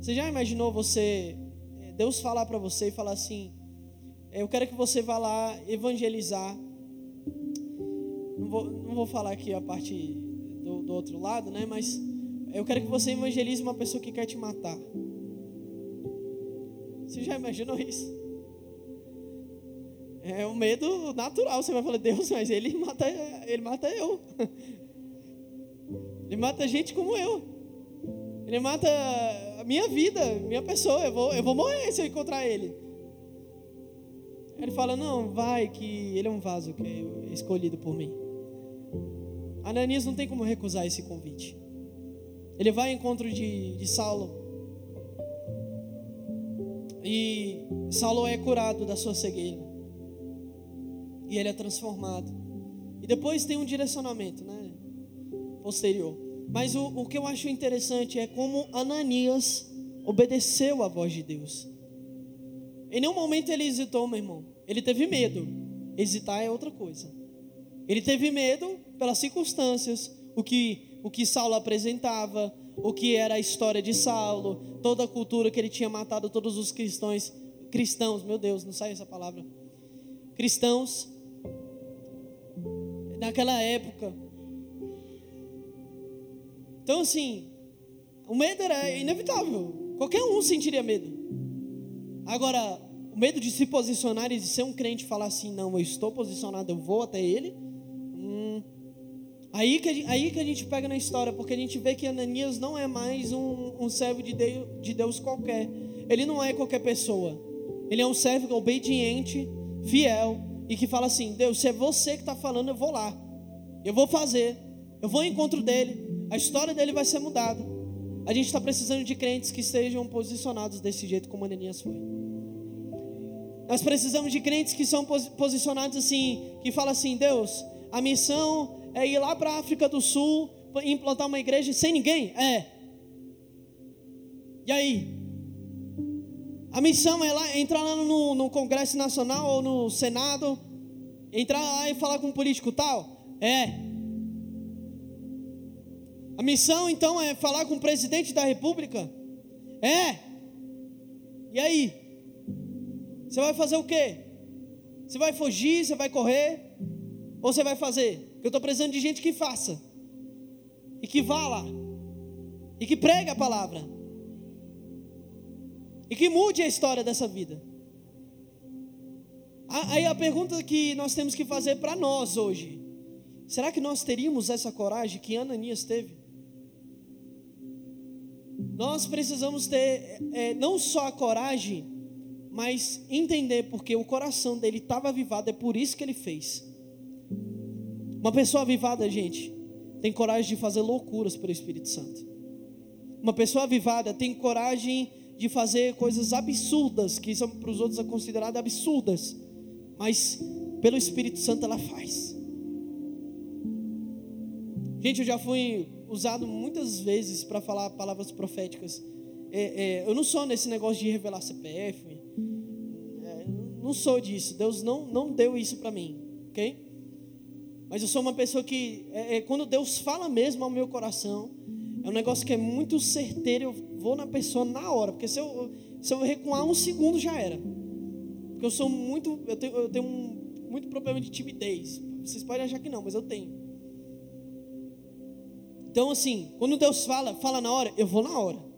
Você já imaginou você, é, Deus falar para você e falar assim: Eu quero que você vá lá evangelizar não vou, não vou falar aqui a parte do, do outro lado, né? Mas eu quero que você evangelize uma pessoa que quer te matar. Você já imaginou isso? É um medo natural. Você vai falar, Deus, mas ele mata, ele mata eu. Ele mata gente como eu. Ele mata minha vida, minha pessoa, eu vou, eu vou morrer se eu encontrar ele. Ele fala: Não, vai, que ele é um vaso que é escolhido por mim. Ananias não tem como recusar esse convite. Ele vai ao encontro de, de Saulo. E Saulo é curado da sua cegueira. E ele é transformado. E depois tem um direcionamento, né? Posterior. Mas o, o que eu acho interessante é como Ananias obedeceu à voz de Deus. Em nenhum momento ele hesitou, meu irmão. Ele teve medo. Hesitar é outra coisa. Ele teve medo pelas circunstâncias, o que, o que Saulo apresentava, o que era a história de Saulo, toda a cultura que ele tinha matado todos os cristãos, cristãos, meu Deus, não sai essa palavra. Cristãos naquela época. Então assim, o medo era inevitável. Qualquer um sentiria medo. Agora, o medo de se posicionar e de ser um crente e falar assim, não, eu estou posicionado, eu vou até ele Aí que, aí que a gente pega na história, porque a gente vê que Ananias não é mais um, um servo de Deus, de Deus qualquer. Ele não é qualquer pessoa. Ele é um servo obediente, fiel, e que fala assim: Deus, se é você que está falando, eu vou lá. Eu vou fazer. Eu vou ao encontro dele. A história dele vai ser mudada. A gente está precisando de crentes que estejam posicionados desse jeito como Ananias foi. Nós precisamos de crentes que são posicionados assim, que falam assim: Deus, a missão é ir lá para a África do Sul, implantar uma igreja sem ninguém? É. E aí? A missão é lá, entrar lá no, no Congresso Nacional ou no Senado, entrar lá e falar com um político tal? É. A missão então é falar com o presidente da República? É. E aí? Você vai fazer o quê? Você vai fugir? Você vai correr? Ou você vai fazer? Eu estou precisando de gente que faça. E que vá lá. E que pregue a palavra. E que mude a história dessa vida. Aí a pergunta que nós temos que fazer para nós hoje: será que nós teríamos essa coragem que Ananias teve? Nós precisamos ter é, não só a coragem, mas entender porque o coração dele estava avivado, é por isso que ele fez. Uma pessoa avivada, gente, tem coragem de fazer loucuras pelo Espírito Santo. Uma pessoa avivada tem coragem de fazer coisas absurdas, que são para os outros consideradas absurdas, mas pelo Espírito Santo ela faz. Gente, eu já fui usado muitas vezes para falar palavras proféticas. É, é, eu não sou nesse negócio de revelar CPF. É, não sou disso. Deus não, não deu isso para mim, ok? Mas eu sou uma pessoa que, é, é, quando Deus fala mesmo ao meu coração, é um negócio que é muito certeiro. Eu vou na pessoa na hora, porque se eu, se eu recuar um segundo já era. Porque eu sou muito, eu tenho, eu tenho um, muito problema de timidez. Vocês podem achar que não, mas eu tenho. Então, assim, quando Deus fala, fala na hora, eu vou na hora.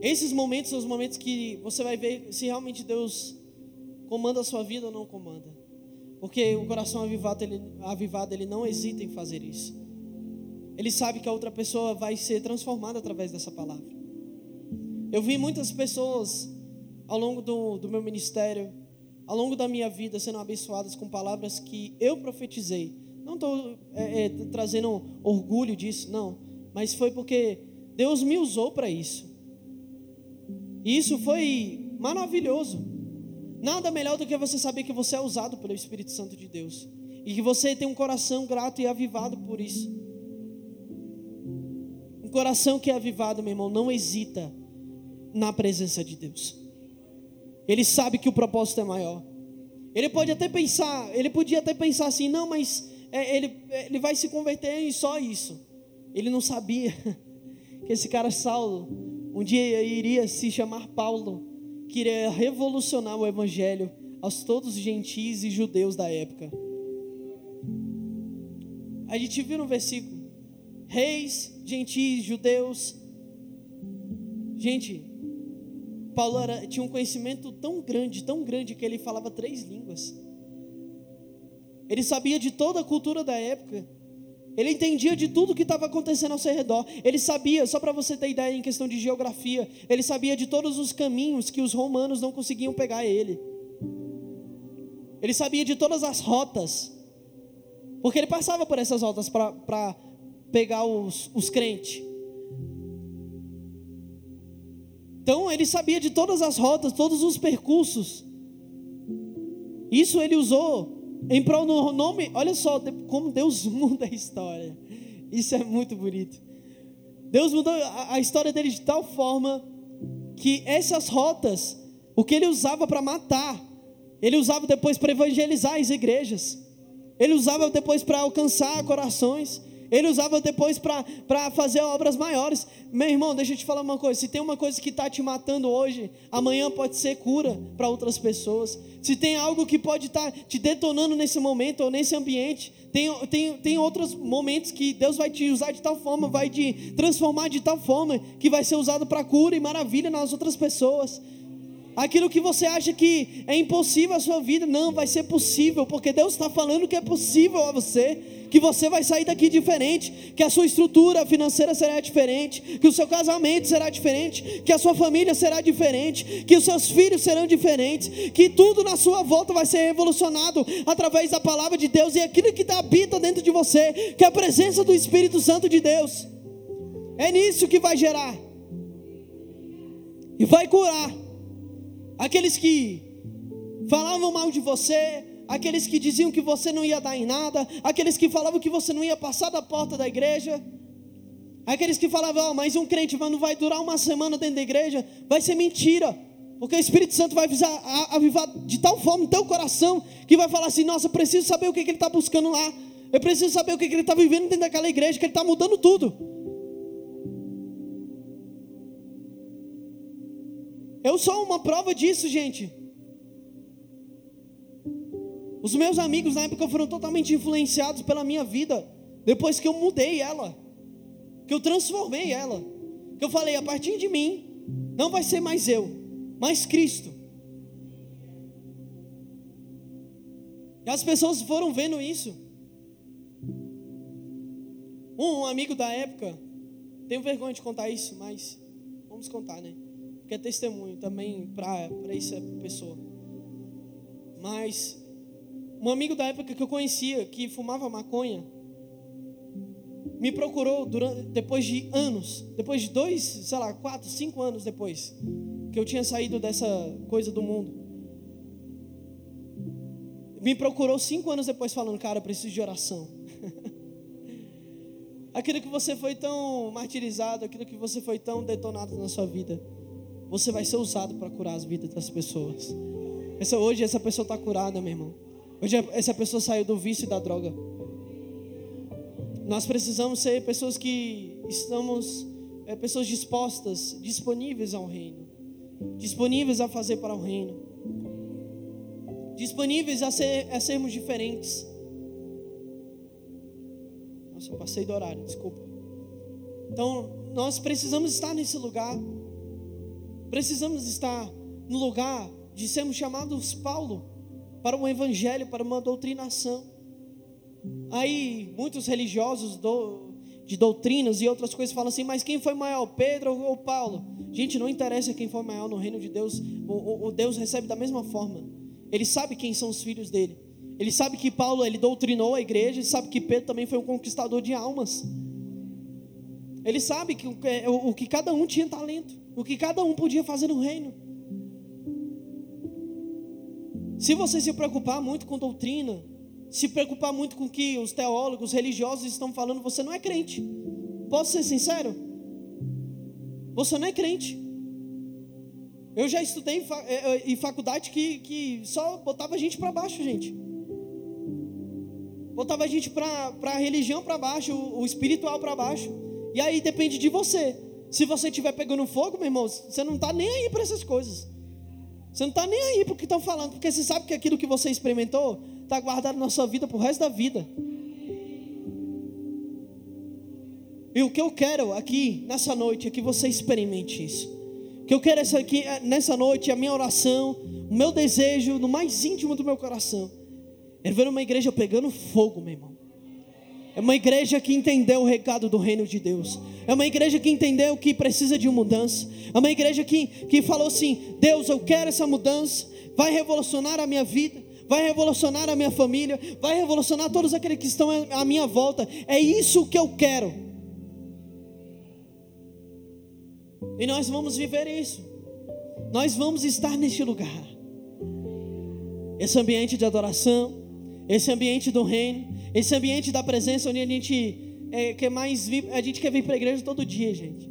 Esses momentos são os momentos que você vai ver se realmente Deus comanda a sua vida ou não comanda. Porque o coração avivado ele, avivado, ele não hesita em fazer isso. Ele sabe que a outra pessoa vai ser transformada através dessa palavra. Eu vi muitas pessoas ao longo do, do meu ministério, ao longo da minha vida, sendo abençoadas com palavras que eu profetizei. Não estou é, é, trazendo orgulho disso, não. Mas foi porque Deus me usou para isso. E isso foi maravilhoso. Nada melhor do que você saber que você é usado pelo Espírito Santo de Deus e que você tem um coração grato e avivado por isso. Um coração que é avivado, meu irmão, não hesita na presença de Deus. Ele sabe que o propósito é maior. Ele pode até pensar, ele podia até pensar assim, não, mas é, ele, ele vai se converter em só isso. Ele não sabia que esse cara Saulo um dia iria se chamar Paulo que iria revolucionar o evangelho aos todos os gentis e judeus da época. A gente viu no versículo: reis, gentis, judeus. Gente, Paulo era, tinha um conhecimento tão grande, tão grande, que ele falava três línguas. Ele sabia de toda a cultura da época. Ele entendia de tudo que estava acontecendo ao seu redor. Ele sabia, só para você ter ideia em questão de geografia, ele sabia de todos os caminhos que os romanos não conseguiam pegar ele. Ele sabia de todas as rotas. Porque ele passava por essas rotas para pegar os, os crentes. Então ele sabia de todas as rotas, todos os percursos. Isso ele usou em prol do nome. Olha só como Deus muda a história. Isso é muito bonito. Deus mudou a história dele de tal forma que essas rotas, o que ele usava para matar, ele usava depois para evangelizar as igrejas. Ele usava depois para alcançar corações. Ele usava depois para fazer obras maiores. Meu irmão, deixa eu te falar uma coisa: se tem uma coisa que está te matando hoje, amanhã pode ser cura para outras pessoas. Se tem algo que pode estar tá te detonando nesse momento ou nesse ambiente, tem, tem, tem outros momentos que Deus vai te usar de tal forma, vai te transformar de tal forma, que vai ser usado para cura e maravilha nas outras pessoas. Aquilo que você acha que é impossível a sua vida, não, vai ser possível, porque Deus está falando que é possível a você, que você vai sair daqui diferente, que a sua estrutura financeira será diferente, que o seu casamento será diferente, que a sua família será diferente, que os seus filhos serão diferentes, que tudo na sua volta vai ser revolucionado através da palavra de Deus e aquilo que habita dentro de você, que é a presença do Espírito Santo de Deus. É nisso que vai gerar e vai curar aqueles que falavam mal de você, aqueles que diziam que você não ia dar em nada, aqueles que falavam que você não ia passar da porta da igreja, aqueles que falavam, oh, mas um crente não vai durar uma semana dentro da igreja, vai ser mentira, porque o Espírito Santo vai avisar, avivar de tal forma o teu coração, que vai falar assim: nossa, preciso saber o que, que ele está buscando lá, eu preciso saber o que, que ele está vivendo dentro daquela igreja, que ele está mudando tudo. Eu sou uma prova disso, gente. Os meus amigos na época foram totalmente influenciados pela minha vida, depois que eu mudei ela, que eu transformei ela, que eu falei, a partir de mim, não vai ser mais eu, mas Cristo. E as pessoas foram vendo isso. Um amigo da época, tenho vergonha de contar isso, mas vamos contar, né? Que é testemunho também para essa pessoa. Mas um amigo da época que eu conhecia, que fumava maconha, me procurou durante, depois de anos, depois de dois, sei lá, quatro, cinco anos depois, que eu tinha saído dessa coisa do mundo. Me procurou cinco anos depois falando, cara, preciso de oração. aquilo que você foi tão martirizado, aquilo que você foi tão detonado na sua vida você vai ser usado para curar as vidas das pessoas. Essa, hoje essa pessoa está curada, meu irmão. Hoje essa pessoa saiu do vício e da droga. Nós precisamos ser pessoas que estamos, é, pessoas dispostas, disponíveis ao reino, disponíveis a fazer para o reino, disponíveis a, ser, a sermos diferentes. Nossa, eu passei do horário, desculpa. Então, nós precisamos estar nesse lugar. Precisamos estar no lugar de sermos chamados Paulo para um evangelho, para uma doutrinação. Aí muitos religiosos do, de doutrinas e outras coisas falam assim: mas quem foi maior, Pedro ou Paulo? Gente, não interessa quem foi maior no reino de Deus, o, o, o Deus recebe da mesma forma. Ele sabe quem são os filhos dele. Ele sabe que Paulo ele doutrinou a igreja, ele sabe que Pedro também foi um conquistador de almas. Ele sabe que o, o que cada um tinha talento o que cada um podia fazer no reino. Se você se preocupar muito com doutrina, se preocupar muito com o que os teólogos, religiosos estão falando, você não é crente. Posso ser sincero? Você não é crente. Eu já estudei em, faculdade que, que só botava a gente para baixo, gente. Botava a gente para a religião para baixo, o, o espiritual para baixo. E aí depende de você. Se você estiver pegando fogo, meu irmão, você não está nem aí para essas coisas. Você não está nem aí para o que estão falando, porque você sabe que aquilo que você experimentou está guardado na sua vida para o resto da vida. E o que eu quero aqui nessa noite é que você experimente isso. O que eu quero essa aqui, é, nessa noite, a minha oração, o meu desejo, no mais íntimo do meu coração, é ver uma igreja pegando fogo, meu irmão É uma igreja que entendeu o recado do reino de Deus. É uma igreja que entendeu que precisa de mudança. É uma igreja que, que falou assim: Deus, eu quero essa mudança. Vai revolucionar a minha vida. Vai revolucionar a minha família. Vai revolucionar todos aqueles que estão à minha volta. É isso que eu quero. E nós vamos viver isso. Nós vamos estar neste lugar. Esse ambiente de adoração, esse ambiente do reino, esse ambiente da presença onde a gente é, quer mais vir, a gente quer vir para a igreja todo dia, gente.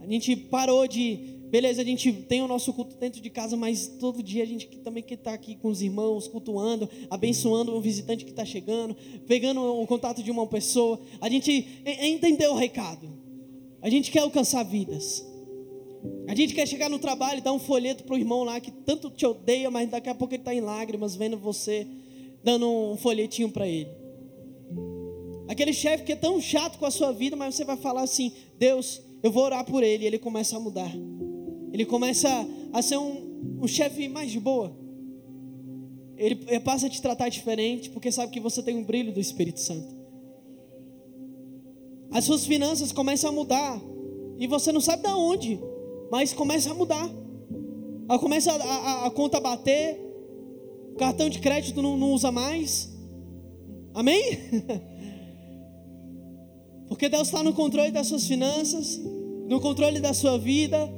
A gente parou de, beleza, a gente tem o nosso culto dentro de casa, mas todo dia a gente também quer estar aqui com os irmãos, cultuando, abençoando um visitante que está chegando, pegando o contato de uma pessoa. A gente entendeu o recado. A gente quer alcançar vidas. A gente quer chegar no trabalho e dar um folheto para o irmão lá que tanto te odeia, mas daqui a pouco ele está em lágrimas vendo você dando um folhetinho para ele. Aquele chefe que é tão chato com a sua vida, mas você vai falar assim: Deus, eu vou orar por ele. E ele começa a mudar. Ele começa a ser um, um chefe mais de boa. Ele, passa a te tratar diferente, porque sabe que você tem um brilho do Espírito Santo. As suas finanças começam a mudar. E você não sabe de onde, mas começa a mudar. Começa a, a, a conta bater, cartão de crédito não, não usa mais. Amém? Porque Deus está no controle das suas finanças, no controle da sua vida.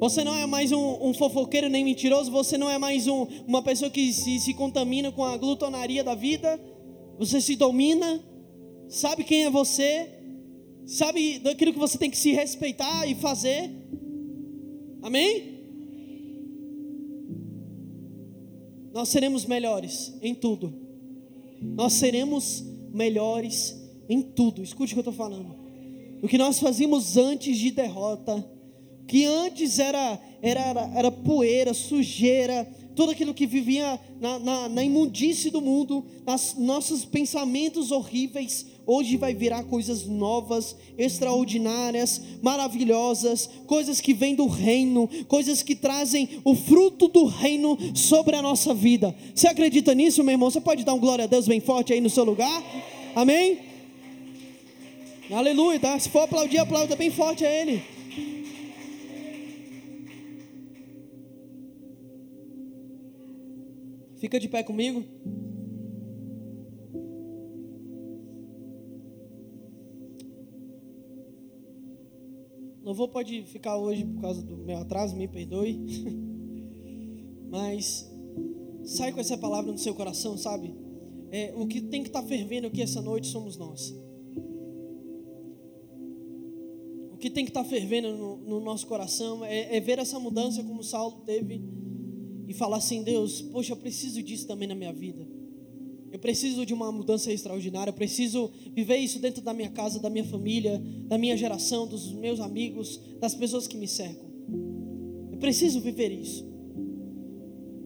Você não é mais um, um fofoqueiro nem mentiroso, você não é mais um, uma pessoa que se, se contamina com a glutonaria da vida. Você se domina, sabe quem é você, sabe daquilo que você tem que se respeitar e fazer. Amém? Nós seremos melhores em tudo nós seremos melhores em tudo. Escute o que eu estou falando. O que nós fazíamos antes de derrota, que antes era, era, era, era poeira, sujeira, tudo aquilo que vivia na, na, na imundície do mundo, nos nossos pensamentos horríveis, hoje vai virar coisas novas, extraordinárias, maravilhosas, coisas que vêm do reino, coisas que trazem o fruto do reino sobre a nossa vida. Você acredita nisso, meu irmão? Você pode dar um glória a Deus bem forte aí no seu lugar? Amém? Aleluia, tá? Se for aplaudir, aplauda bem forte a Ele. Fica de pé comigo. Louvor pode ficar hoje por causa do meu atraso, me perdoe. Mas sai com essa palavra no seu coração, sabe? É, o que tem que estar tá fervendo aqui essa noite somos nós. O que tem que estar tá fervendo no, no, nosso coração é, é ver essa mudança como Saulo teve e falar assim: Deus, poxa, eu preciso disso também na minha vida. Eu preciso de uma mudança extraordinária. Eu preciso viver isso dentro da minha casa, da minha família, da minha geração, dos meus amigos, das pessoas que me cercam. Eu preciso viver isso.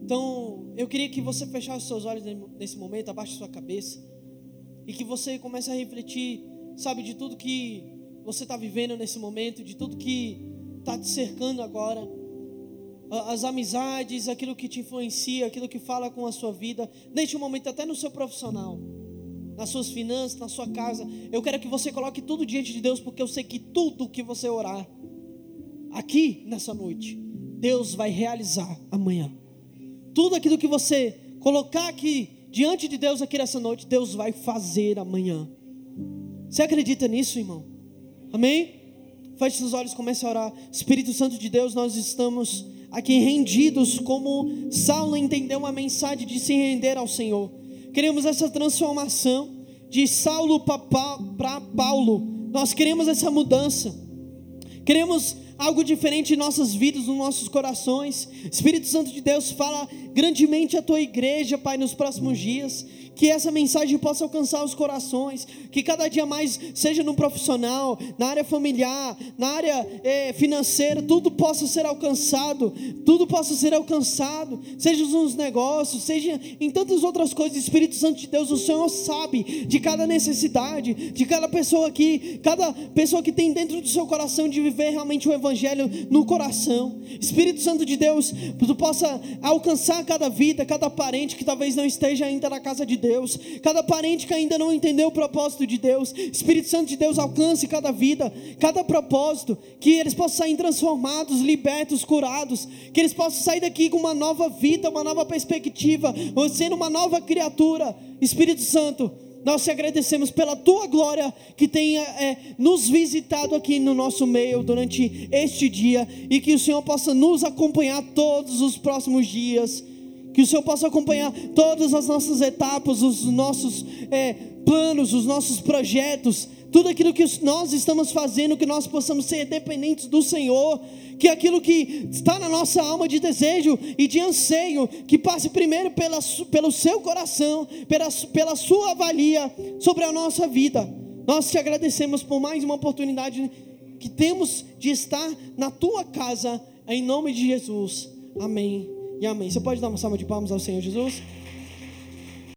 Então, eu queria que você fechasse seus olhos nesse momento, abaixe sua cabeça e que você comece a refletir, sabe, de tudo que você está vivendo nesse momento, de tudo que está te cercando agora as amizades, aquilo que te influencia, aquilo que fala com a sua vida, neste momento até no seu profissional, nas suas finanças, na sua casa. Eu quero que você coloque tudo diante de Deus, porque eu sei que tudo que você orar aqui nessa noite, Deus vai realizar amanhã. Tudo aquilo que você colocar aqui diante de Deus aqui nessa noite, Deus vai fazer amanhã. Você acredita nisso, irmão? Amém? Feche seus olhos, comece a orar. Espírito Santo de Deus, nós estamos aqui rendidos, como Saulo entendeu uma mensagem de se render ao Senhor. Queremos essa transformação de Saulo para Paulo. Nós queremos essa mudança. Queremos algo diferente em nossas vidas, nos nossos corações. Espírito Santo de Deus, fala grandemente a tua igreja, Pai, nos próximos dias que essa mensagem possa alcançar os corações, que cada dia mais, seja no profissional, na área familiar, na área eh, financeira, tudo possa ser alcançado, tudo possa ser alcançado, seja nos negócios, seja em tantas outras coisas, Espírito Santo de Deus, o Senhor sabe de cada necessidade, de cada pessoa aqui, cada pessoa que tem dentro do seu coração de viver realmente o Evangelho no coração, Espírito Santo de Deus, tu possa alcançar cada vida, cada parente que talvez não esteja ainda na casa de Deus Deus, cada parente que ainda não entendeu o propósito de Deus, Espírito Santo de Deus alcance cada vida, cada propósito, que eles possam sair transformados, libertos, curados, que eles possam sair daqui com uma nova vida, uma nova perspectiva, sendo uma nova criatura. Espírito Santo, nós te agradecemos pela tua glória que tenha é, nos visitado aqui no nosso meio durante este dia e que o Senhor possa nos acompanhar todos os próximos dias. Que o Senhor possa acompanhar todas as nossas etapas, os nossos é, planos, os nossos projetos, tudo aquilo que nós estamos fazendo, que nós possamos ser dependentes do Senhor, que aquilo que está na nossa alma de desejo e de anseio, que passe primeiro pela, pelo seu coração, pela, pela sua avalia sobre a nossa vida. Nós te agradecemos por mais uma oportunidade que temos de estar na tua casa, em nome de Jesus. Amém e amém. Você pode dar uma salva de palmas ao Senhor Jesus?